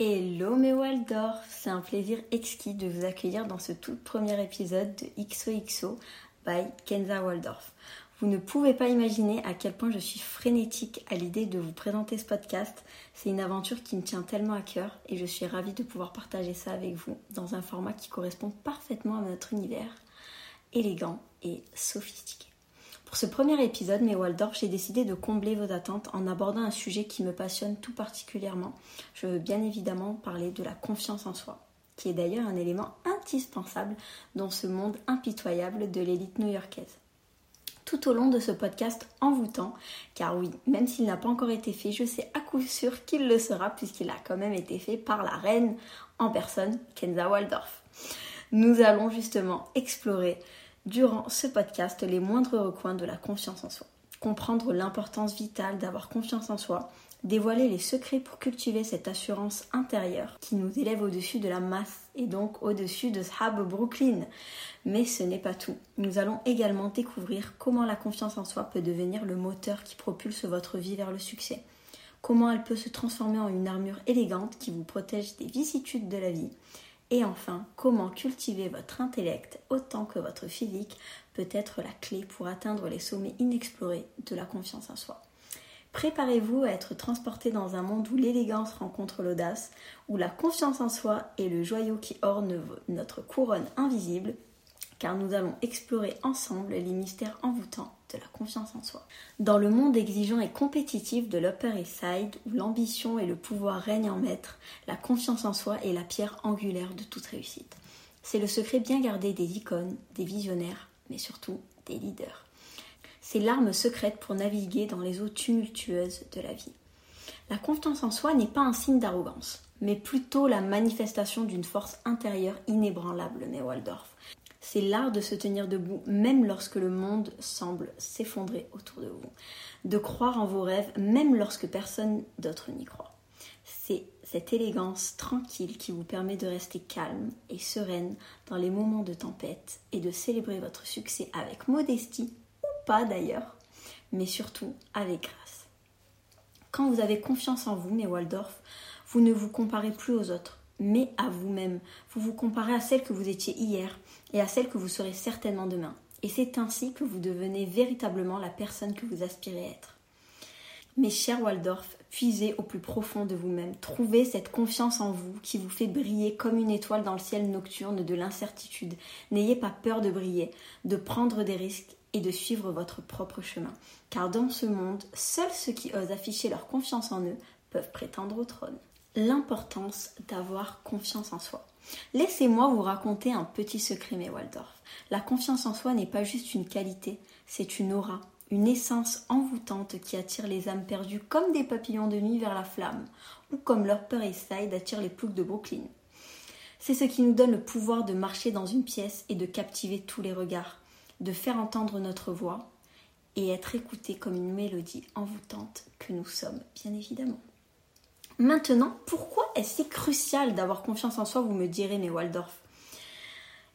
Hello mes Waldorf, c'est un plaisir exquis de vous accueillir dans ce tout premier épisode de XOXO by Kenza Waldorf. Vous ne pouvez pas imaginer à quel point je suis frénétique à l'idée de vous présenter ce podcast. C'est une aventure qui me tient tellement à cœur et je suis ravie de pouvoir partager ça avec vous dans un format qui correspond parfaitement à notre univers, élégant et sophistiqué. Pour ce premier épisode, mes Waldorf, j'ai décidé de combler vos attentes en abordant un sujet qui me passionne tout particulièrement. Je veux bien évidemment parler de la confiance en soi, qui est d'ailleurs un élément indispensable dans ce monde impitoyable de l'élite new-yorkaise. Tout au long de ce podcast envoûtant, car oui, même s'il n'a pas encore été fait, je sais à coup sûr qu'il le sera puisqu'il a quand même été fait par la reine en personne, Kenza Waldorf. Nous allons justement explorer durant ce podcast les moindres recoins de la confiance en soi. Comprendre l'importance vitale d'avoir confiance en soi, dévoiler les secrets pour cultiver cette assurance intérieure qui nous élève au-dessus de la masse et donc au-dessus de Shab Brooklyn. Mais ce n'est pas tout. Nous allons également découvrir comment la confiance en soi peut devenir le moteur qui propulse votre vie vers le succès. Comment elle peut se transformer en une armure élégante qui vous protège des vicissitudes de la vie et enfin, comment cultiver votre intellect autant que votre physique peut être la clé pour atteindre les sommets inexplorés de la confiance en soi. Préparez-vous à être transporté dans un monde où l'élégance rencontre l'audace, où la confiance en soi est le joyau qui orne notre couronne invisible, car nous allons explorer ensemble les mystères envoûtants de la confiance en soi. Dans le monde exigeant et compétitif de l'Upper East Side, où l'ambition et le pouvoir règnent en maître, la confiance en soi est la pierre angulaire de toute réussite. C'est le secret bien gardé des icônes, des visionnaires, mais surtout des leaders. C'est l'arme secrète pour naviguer dans les eaux tumultueuses de la vie. La confiance en soi n'est pas un signe d'arrogance, mais plutôt la manifestation d'une force intérieure inébranlable, met Waldorf. C'est l'art de se tenir debout même lorsque le monde semble s'effondrer autour de vous. De croire en vos rêves même lorsque personne d'autre n'y croit. C'est cette élégance tranquille qui vous permet de rester calme et sereine dans les moments de tempête et de célébrer votre succès avec modestie, ou pas d'ailleurs, mais surtout avec grâce. Quand vous avez confiance en vous, mes Waldorf, vous ne vous comparez plus aux autres, mais à vous-même. Vous vous comparez à celle que vous étiez hier et à celle que vous serez certainement demain. Et c'est ainsi que vous devenez véritablement la personne que vous aspirez être. Mes chers Waldorf, puisez au plus profond de vous-même, trouvez cette confiance en vous qui vous fait briller comme une étoile dans le ciel nocturne de l'incertitude. N'ayez pas peur de briller, de prendre des risques et de suivre votre propre chemin. Car dans ce monde, seuls ceux qui osent afficher leur confiance en eux peuvent prétendre au trône l'importance d'avoir confiance en soi. Laissez-moi vous raconter un petit secret, mes Waldorf. La confiance en soi n'est pas juste une qualité, c'est une aura, une essence envoûtante qui attire les âmes perdues comme des papillons de nuit vers la flamme, ou comme l'Upper East Side attire les ploucs de Brooklyn. C'est ce qui nous donne le pouvoir de marcher dans une pièce et de captiver tous les regards, de faire entendre notre voix et être écouté comme une mélodie envoûtante que nous sommes, bien évidemment. Maintenant, pourquoi est-ce crucial d'avoir confiance en soi, vous me direz, mes Waldorf?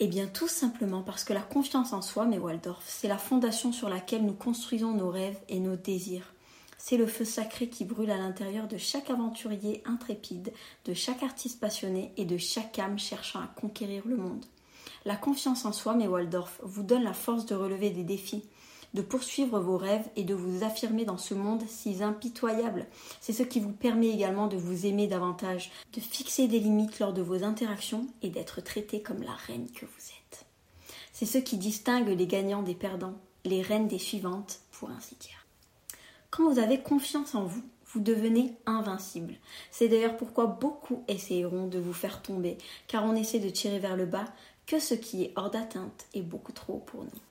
Eh bien, tout simplement parce que la confiance en soi, mes Waldorf, c'est la fondation sur laquelle nous construisons nos rêves et nos désirs. C'est le feu sacré qui brûle à l'intérieur de chaque aventurier intrépide, de chaque artiste passionné et de chaque âme cherchant à conquérir le monde. La confiance en soi, mes Waldorf, vous donne la force de relever des défis, de poursuivre vos rêves et de vous affirmer dans ce monde si impitoyable. C'est ce qui vous permet également de vous aimer davantage, de fixer des limites lors de vos interactions et d'être traité comme la reine que vous êtes. C'est ce qui distingue les gagnants des perdants, les reines des suivantes, pour ainsi dire. Quand vous avez confiance en vous, vous devenez invincible. C'est d'ailleurs pourquoi beaucoup essayeront de vous faire tomber, car on essaie de tirer vers le bas que ce qui est hors d'atteinte est beaucoup trop pour nous.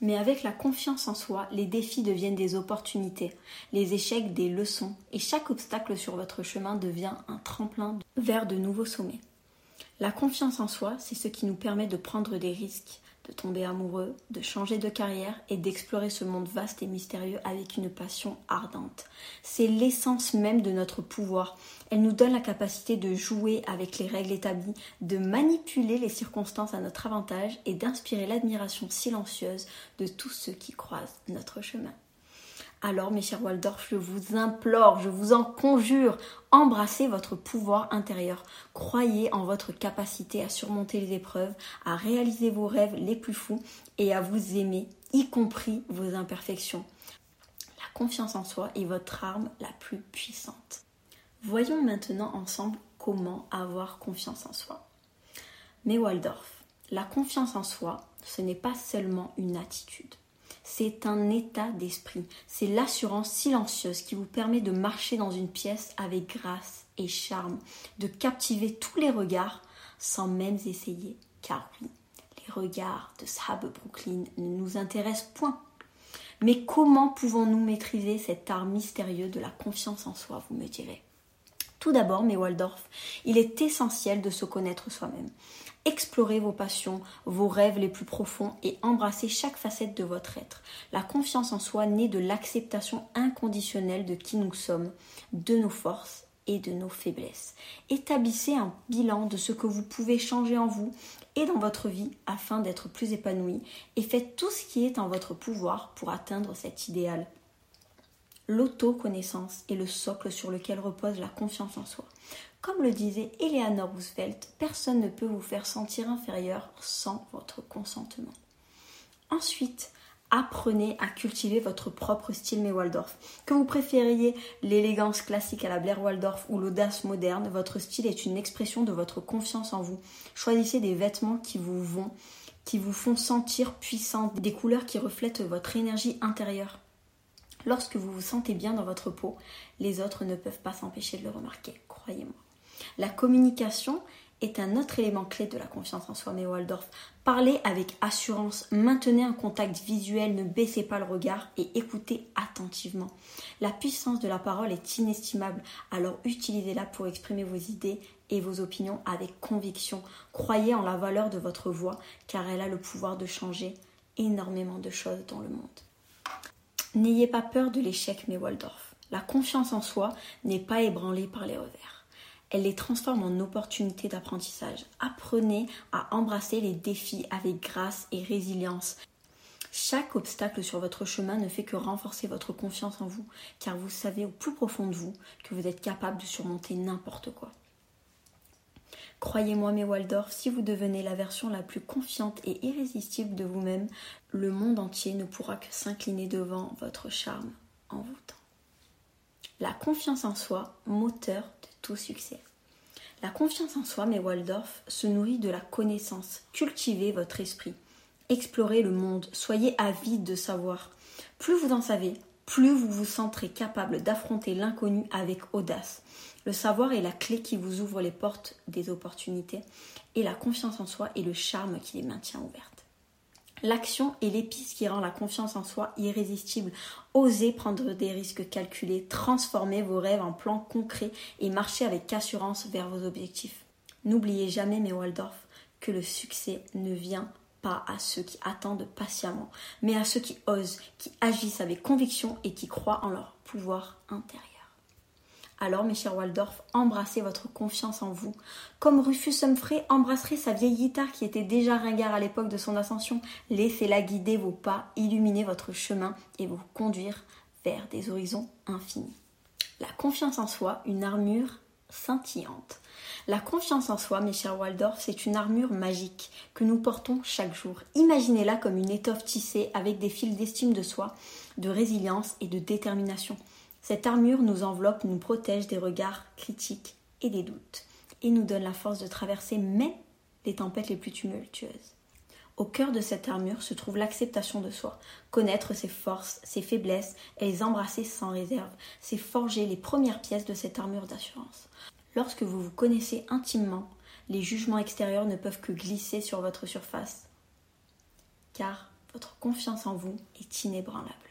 Mais avec la confiance en soi, les défis deviennent des opportunités, les échecs des leçons, et chaque obstacle sur votre chemin devient un tremplin vers de nouveaux sommets. La confiance en soi, c'est ce qui nous permet de prendre des risques, de tomber amoureux, de changer de carrière et d'explorer ce monde vaste et mystérieux avec une passion ardente. C'est l'essence même de notre pouvoir. Elle nous donne la capacité de jouer avec les règles établies, de manipuler les circonstances à notre avantage et d'inspirer l'admiration silencieuse de tous ceux qui croisent notre chemin. Alors, mes chers Waldorf, je vous implore, je vous en conjure, embrassez votre pouvoir intérieur. Croyez en votre capacité à surmonter les épreuves, à réaliser vos rêves les plus fous et à vous aimer, y compris vos imperfections. La confiance en soi est votre arme la plus puissante. Voyons maintenant ensemble comment avoir confiance en soi. Mais Waldorf, la confiance en soi, ce n'est pas seulement une attitude. C'est un état d'esprit. C'est l'assurance silencieuse qui vous permet de marcher dans une pièce avec grâce et charme, de captiver tous les regards sans même essayer. Car oui, les regards de Sahab Brooklyn ne nous intéressent point. Mais comment pouvons-nous maîtriser cet art mystérieux de la confiance en soi, vous me direz? Tout d'abord, mes Waldorf, il est essentiel de se connaître soi-même. Explorez vos passions, vos rêves les plus profonds et embrassez chaque facette de votre être. La confiance en soi naît de l'acceptation inconditionnelle de qui nous sommes, de nos forces et de nos faiblesses. Établissez un bilan de ce que vous pouvez changer en vous et dans votre vie afin d'être plus épanoui et faites tout ce qui est en votre pouvoir pour atteindre cet idéal. L'autoconnaissance est le socle sur lequel repose la confiance en soi. Comme le disait Eleanor Roosevelt, personne ne peut vous faire sentir inférieur sans votre consentement. Ensuite, apprenez à cultiver votre propre style mais Waldorf. Que vous préfériez l'élégance classique à la Blair Waldorf ou l'audace moderne, votre style est une expression de votre confiance en vous. Choisissez des vêtements qui vous vont, qui vous font sentir puissant, des couleurs qui reflètent votre énergie intérieure. Lorsque vous vous sentez bien dans votre peau, les autres ne peuvent pas s'empêcher de le remarquer, croyez-moi. La communication est un autre élément clé de la confiance en soi, mais Waldorf. Parlez avec assurance, maintenez un contact visuel, ne baissez pas le regard et écoutez attentivement. La puissance de la parole est inestimable, alors utilisez-la pour exprimer vos idées et vos opinions avec conviction. Croyez en la valeur de votre voix, car elle a le pouvoir de changer énormément de choses dans le monde. N'ayez pas peur de l'échec, mais Waldorf. La confiance en soi n'est pas ébranlée par les revers. Elle les transforme en opportunités d'apprentissage. Apprenez à embrasser les défis avec grâce et résilience. Chaque obstacle sur votre chemin ne fait que renforcer votre confiance en vous, car vous savez au plus profond de vous que vous êtes capable de surmonter n'importe quoi. Croyez-moi, mes Waldorf, si vous devenez la version la plus confiante et irrésistible de vous-même, le monde entier ne pourra que s'incliner devant votre charme envoûtant. La confiance en soi, moteur de tout succès. La confiance en soi, mes Waldorf, se nourrit de la connaissance. Cultivez votre esprit. Explorez le monde. Soyez avide de savoir. Plus vous en savez, plus vous vous sentirez capable d'affronter l'inconnu avec audace. Le savoir est la clé qui vous ouvre les portes des opportunités et la confiance en soi est le charme qui les maintient ouvertes. L'action est l'épice qui rend la confiance en soi irrésistible. Osez prendre des risques calculés, transformez vos rêves en plans concrets et marchez avec assurance vers vos objectifs. N'oubliez jamais, mes Waldorf, que le succès ne vient pas à ceux qui attendent patiemment, mais à ceux qui osent, qui agissent avec conviction et qui croient en leur pouvoir intérieur. Alors, mes chers Waldorf, embrassez votre confiance en vous. Comme Rufus Humphrey embrasserait sa vieille guitare qui était déjà ringard à l'époque de son ascension, laissez-la guider vos pas, illuminer votre chemin et vous conduire vers des horizons infinis. La confiance en soi, une armure scintillante. La confiance en soi, mes chers Waldorf, c'est une armure magique que nous portons chaque jour. Imaginez-la comme une étoffe tissée avec des fils d'estime de soi, de résilience et de détermination. Cette armure nous enveloppe, nous protège des regards critiques et des doutes, et nous donne la force de traverser même les tempêtes les plus tumultueuses. Au cœur de cette armure se trouve l'acceptation de soi, connaître ses forces, ses faiblesses et les embrasser sans réserve, c'est forger les premières pièces de cette armure d'assurance. Lorsque vous vous connaissez intimement, les jugements extérieurs ne peuvent que glisser sur votre surface, car votre confiance en vous est inébranlable.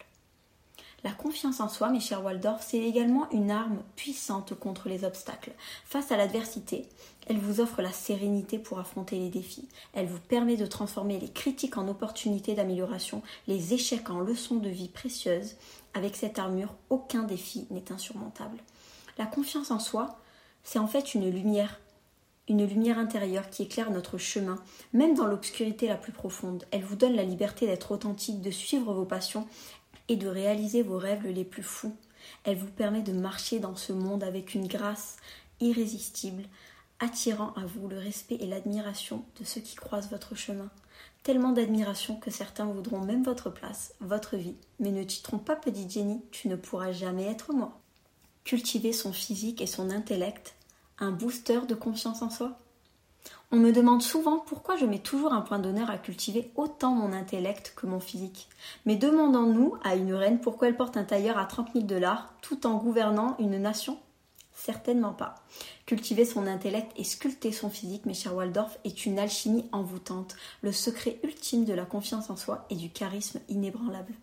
La confiance en soi, mes chers Waldorf, c'est également une arme puissante contre les obstacles. Face à l'adversité, elle vous offre la sérénité pour affronter les défis. Elle vous permet de transformer les critiques en opportunités d'amélioration, les échecs en leçons de vie précieuses. Avec cette armure, aucun défi n'est insurmontable. La confiance en soi, c'est en fait une lumière, une lumière intérieure qui éclaire notre chemin, même dans l'obscurité la plus profonde. Elle vous donne la liberté d'être authentique, de suivre vos passions et de réaliser vos rêves les plus fous. Elle vous permet de marcher dans ce monde avec une grâce irrésistible, attirant à vous le respect et l'admiration de ceux qui croisent votre chemin. Tellement d'admiration que certains voudront même votre place, votre vie, mais ne titront pas petite Jenny, tu ne pourras jamais être moi. Cultiver son physique et son intellect, un booster de confiance en soi on me demande souvent pourquoi je mets toujours un point d'honneur à cultiver autant mon intellect que mon physique. Mais demandons-nous à une reine pourquoi elle porte un tailleur à 30 000 dollars tout en gouvernant une nation? Certainement pas. Cultiver son intellect et sculpter son physique, mes chers Waldorf, est une alchimie envoûtante, le secret ultime de la confiance en soi et du charisme inébranlable.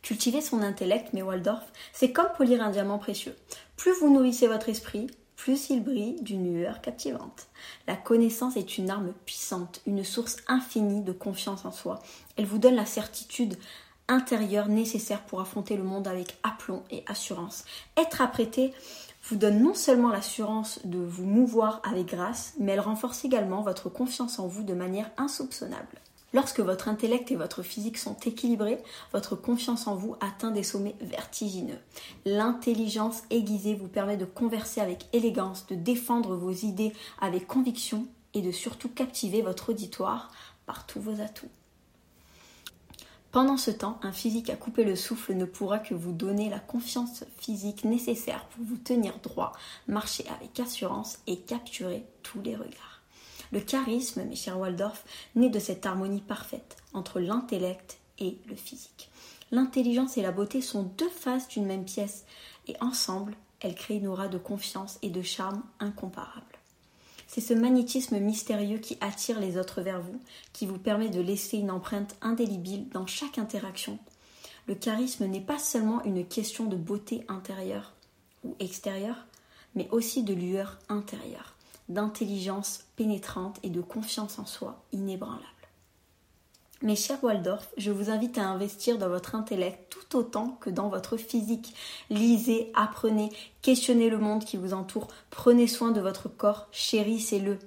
Cultiver son intellect, mes Waldorf, c'est comme polir un diamant précieux. Plus vous nourrissez votre esprit, plus il brille d'une lueur captivante. La connaissance est une arme puissante, une source infinie de confiance en soi. Elle vous donne la certitude intérieure nécessaire pour affronter le monde avec aplomb et assurance. Être apprêté vous donne non seulement l'assurance de vous mouvoir avec grâce, mais elle renforce également votre confiance en vous de manière insoupçonnable. Lorsque votre intellect et votre physique sont équilibrés, votre confiance en vous atteint des sommets vertigineux. L'intelligence aiguisée vous permet de converser avec élégance, de défendre vos idées avec conviction et de surtout captiver votre auditoire par tous vos atouts. Pendant ce temps, un physique à couper le souffle ne pourra que vous donner la confiance physique nécessaire pour vous tenir droit, marcher avec assurance et capturer tous les regards. Le charisme, mes chers Waldorf, naît de cette harmonie parfaite entre l'intellect et le physique. L'intelligence et la beauté sont deux faces d'une même pièce, et ensemble, elles créent une aura de confiance et de charme incomparable. C'est ce magnétisme mystérieux qui attire les autres vers vous, qui vous permet de laisser une empreinte indélébile dans chaque interaction. Le charisme n'est pas seulement une question de beauté intérieure ou extérieure, mais aussi de lueur intérieure d'intelligence pénétrante et de confiance en soi inébranlable. Mes chers Waldorf, je vous invite à investir dans votre intellect tout autant que dans votre physique. Lisez, apprenez, questionnez le monde qui vous entoure, prenez soin de votre corps, chérissez-le.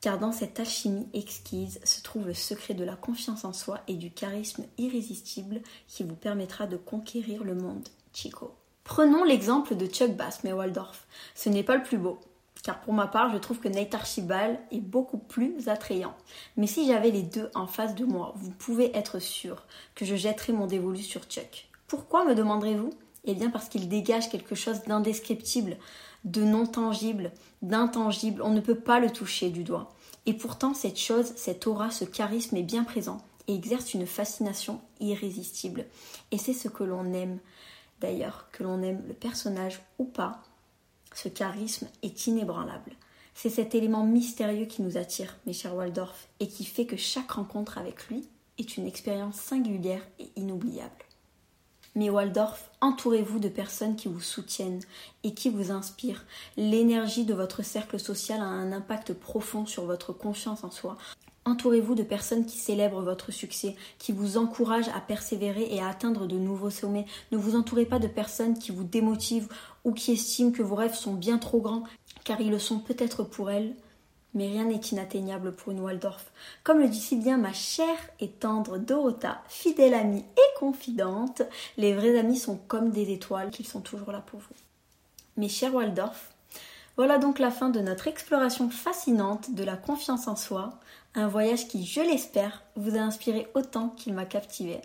Car dans cette alchimie exquise se trouve le secret de la confiance en soi et du charisme irrésistible qui vous permettra de conquérir le monde. Chico. Prenons l'exemple de Chuck Bass, mais Waldorf. Ce n'est pas le plus beau, car pour ma part, je trouve que Nate Archibald est beaucoup plus attrayant. Mais si j'avais les deux en face de moi, vous pouvez être sûr que je jetterais mon dévolu sur Chuck. Pourquoi me demanderez-vous? Eh bien parce qu'il dégage quelque chose d'indescriptible, de non tangible, d'intangible. On ne peut pas le toucher du doigt. Et pourtant, cette chose, cette aura, ce charisme est bien présent et exerce une fascination irrésistible. Et c'est ce que l'on aime. D'ailleurs, que l'on aime le personnage ou pas, ce charisme est inébranlable. C'est cet élément mystérieux qui nous attire, mes chers Waldorf, et qui fait que chaque rencontre avec lui est une expérience singulière et inoubliable. Mais Waldorf, entourez-vous de personnes qui vous soutiennent et qui vous inspirent. L'énergie de votre cercle social a un impact profond sur votre confiance en soi. Entourez-vous de personnes qui célèbrent votre succès, qui vous encouragent à persévérer et à atteindre de nouveaux sommets. Ne vous entourez pas de personnes qui vous démotivent ou qui estiment que vos rêves sont bien trop grands, car ils le sont peut-être pour elles, mais rien n'est inatteignable pour une Waldorf. Comme le dit si bien ma chère et tendre Dorota, fidèle amie et confidente, les vrais amis sont comme des étoiles, qu'ils sont toujours là pour vous. Mes chers Waldorf, voilà donc la fin de notre exploration fascinante de la confiance en soi, un voyage qui, je l'espère, vous a inspiré autant qu'il m'a captivé.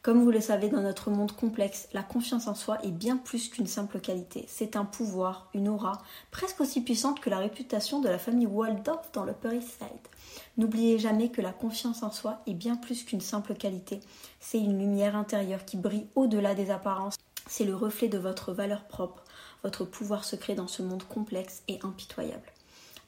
Comme vous le savez, dans notre monde complexe, la confiance en soi est bien plus qu'une simple qualité. C'est un pouvoir, une aura, presque aussi puissante que la réputation de la famille Waldorf dans l'Upper East Side. N'oubliez jamais que la confiance en soi est bien plus qu'une simple qualité. C'est une lumière intérieure qui brille au-delà des apparences. C'est le reflet de votre valeur propre, votre pouvoir secret dans ce monde complexe et impitoyable.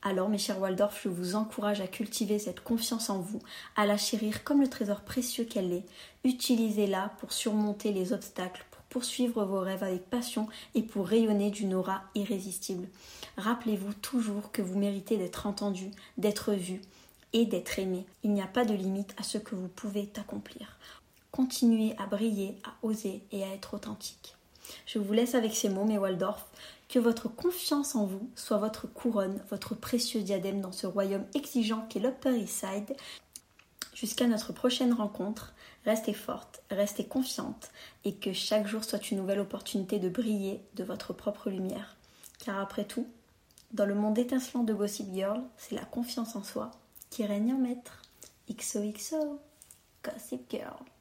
Alors, mes chers Waldorf, je vous encourage à cultiver cette confiance en vous, à la chérir comme le trésor précieux qu'elle est. Utilisez-la pour surmonter les obstacles, pour poursuivre vos rêves avec passion et pour rayonner d'une aura irrésistible. Rappelez-vous toujours que vous méritez d'être entendu, d'être vu et d'être aimé. Il n'y a pas de limite à ce que vous pouvez accomplir. Continuez à briller, à oser et à être authentique. Je vous laisse avec ces mots, mes Waldorf. Que votre confiance en vous soit votre couronne, votre précieux diadème dans ce royaume exigeant qu'est l'Upper East Side. Jusqu'à notre prochaine rencontre, restez forte, restez confiante et que chaque jour soit une nouvelle opportunité de briller de votre propre lumière. Car après tout, dans le monde étincelant de Gossip Girl, c'est la confiance en soi qui règne en maître. XOXO, Gossip Girl.